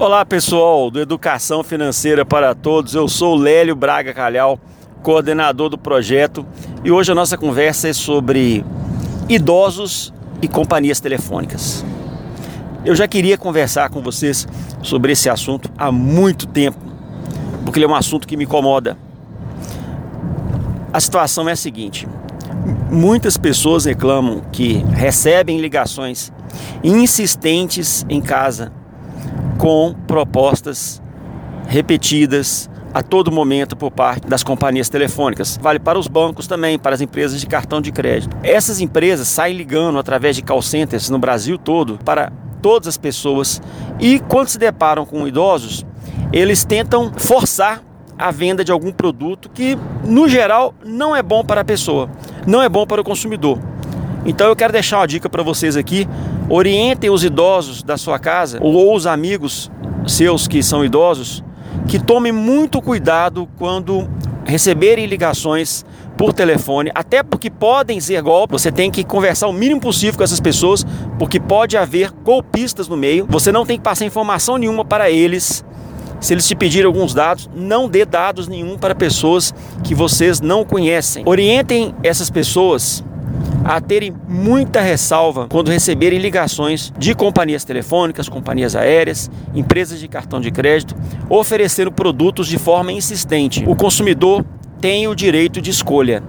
Olá pessoal do Educação Financeira para Todos, eu sou Lélio Braga Calhau, coordenador do projeto e hoje a nossa conversa é sobre idosos e companhias telefônicas. Eu já queria conversar com vocês sobre esse assunto há muito tempo, porque ele é um assunto que me incomoda. A situação é a seguinte: muitas pessoas reclamam que recebem ligações insistentes em casa com propostas repetidas a todo momento por parte das companhias telefônicas. Vale para os bancos também, para as empresas de cartão de crédito. Essas empresas saem ligando através de call centers no Brasil todo para todas as pessoas e quando se deparam com idosos, eles tentam forçar a venda de algum produto que, no geral, não é bom para a pessoa, não é bom para o consumidor. Então eu quero deixar uma dica para vocês aqui Orientem os idosos da sua casa ou os amigos seus que são idosos que tomem muito cuidado quando receberem ligações por telefone, até porque podem ser golpes. Você tem que conversar o mínimo possível com essas pessoas, porque pode haver golpistas no meio. Você não tem que passar informação nenhuma para eles. Se eles te pedirem alguns dados, não dê dados nenhum para pessoas que vocês não conhecem. Orientem essas pessoas a terem muita ressalva quando receberem ligações de companhias telefônicas, companhias aéreas, empresas de cartão de crédito, oferecendo produtos de forma insistente. O consumidor tem o direito de escolha.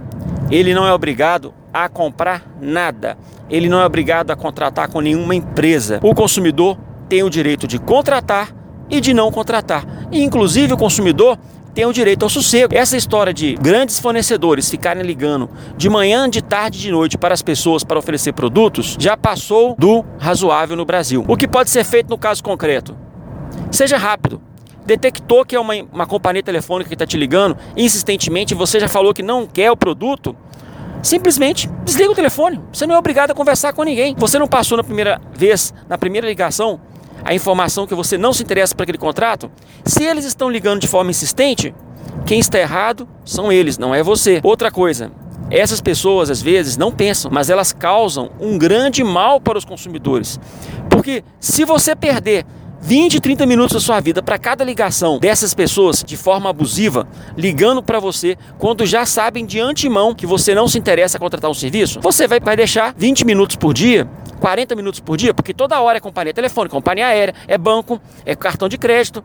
Ele não é obrigado a comprar nada. Ele não é obrigado a contratar com nenhuma empresa. O consumidor tem o direito de contratar e de não contratar. E, inclusive, o consumidor o direito ao sossego. Essa história de grandes fornecedores ficarem ligando de manhã, de tarde, de noite para as pessoas para oferecer produtos já passou do razoável no Brasil. O que pode ser feito no caso concreto? Seja rápido. Detectou que é uma, uma companhia telefônica que está te ligando insistentemente e você já falou que não quer o produto, simplesmente desliga o telefone. Você não é obrigado a conversar com ninguém. Você não passou na primeira vez, na primeira ligação, a informação que você não se interessa para aquele contrato, se eles estão ligando de forma insistente, quem está errado são eles, não é você. Outra coisa, essas pessoas às vezes não pensam, mas elas causam um grande mal para os consumidores. Porque se você perder 20, 30 minutos da sua vida para cada ligação dessas pessoas de forma abusiva, ligando para você, quando já sabem de antemão que você não se interessa a contratar um serviço, você vai, vai deixar 20 minutos por dia 40 minutos por dia, porque toda hora é companhia telefônica, companhia aérea, é banco, é cartão de crédito,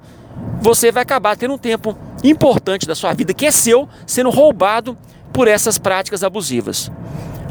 você vai acabar tendo um tempo importante da sua vida que é seu sendo roubado por essas práticas abusivas.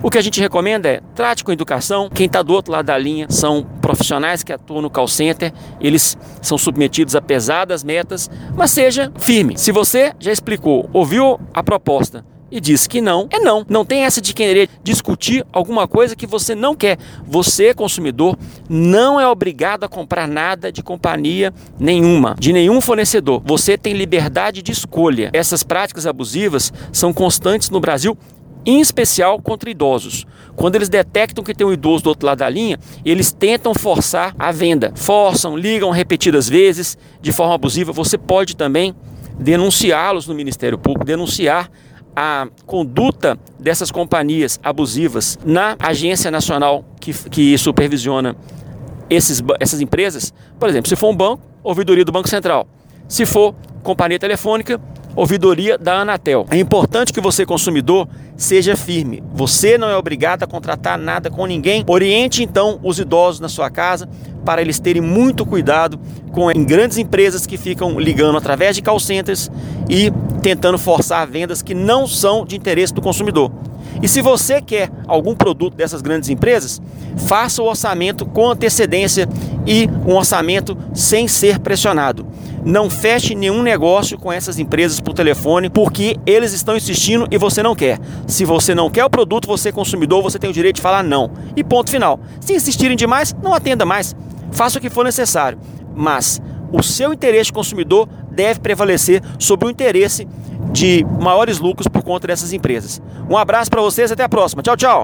O que a gente recomenda é trate com educação. Quem está do outro lado da linha são profissionais que atuam no call center, eles são submetidos a pesadas metas, mas seja firme. Se você já explicou, ouviu a proposta, e disse que não, é não. Não tem essa de querer discutir alguma coisa que você não quer. Você, consumidor, não é obrigado a comprar nada de companhia nenhuma, de nenhum fornecedor. Você tem liberdade de escolha. Essas práticas abusivas são constantes no Brasil em especial contra idosos. Quando eles detectam que tem um idoso do outro lado da linha, eles tentam forçar a venda. Forçam, ligam repetidas vezes de forma abusiva. Você pode também denunciá-los no Ministério Público, denunciar a conduta dessas companhias abusivas na agência nacional que, que supervisiona esses, essas empresas, por exemplo, se for um banco, ouvidoria do Banco Central. Se for companhia telefônica, ouvidoria da Anatel. É importante que você, consumidor, seja firme. Você não é obrigado a contratar nada com ninguém. Oriente então os idosos na sua casa para eles terem muito cuidado com grandes empresas que ficam ligando através de call centers e tentando forçar vendas que não são de interesse do consumidor. E se você quer algum produto dessas grandes empresas, faça o orçamento com antecedência e um orçamento sem ser pressionado. Não feche nenhum negócio com essas empresas por telefone porque eles estão insistindo e você não quer. Se você não quer o produto, você consumidor, você tem o direito de falar não. E ponto final. Se insistirem demais, não atenda mais. Faça o que for necessário. Mas o seu interesse consumidor deve prevalecer sobre o interesse de maiores lucros por conta dessas empresas. Um abraço para vocês, até a próxima. Tchau, tchau.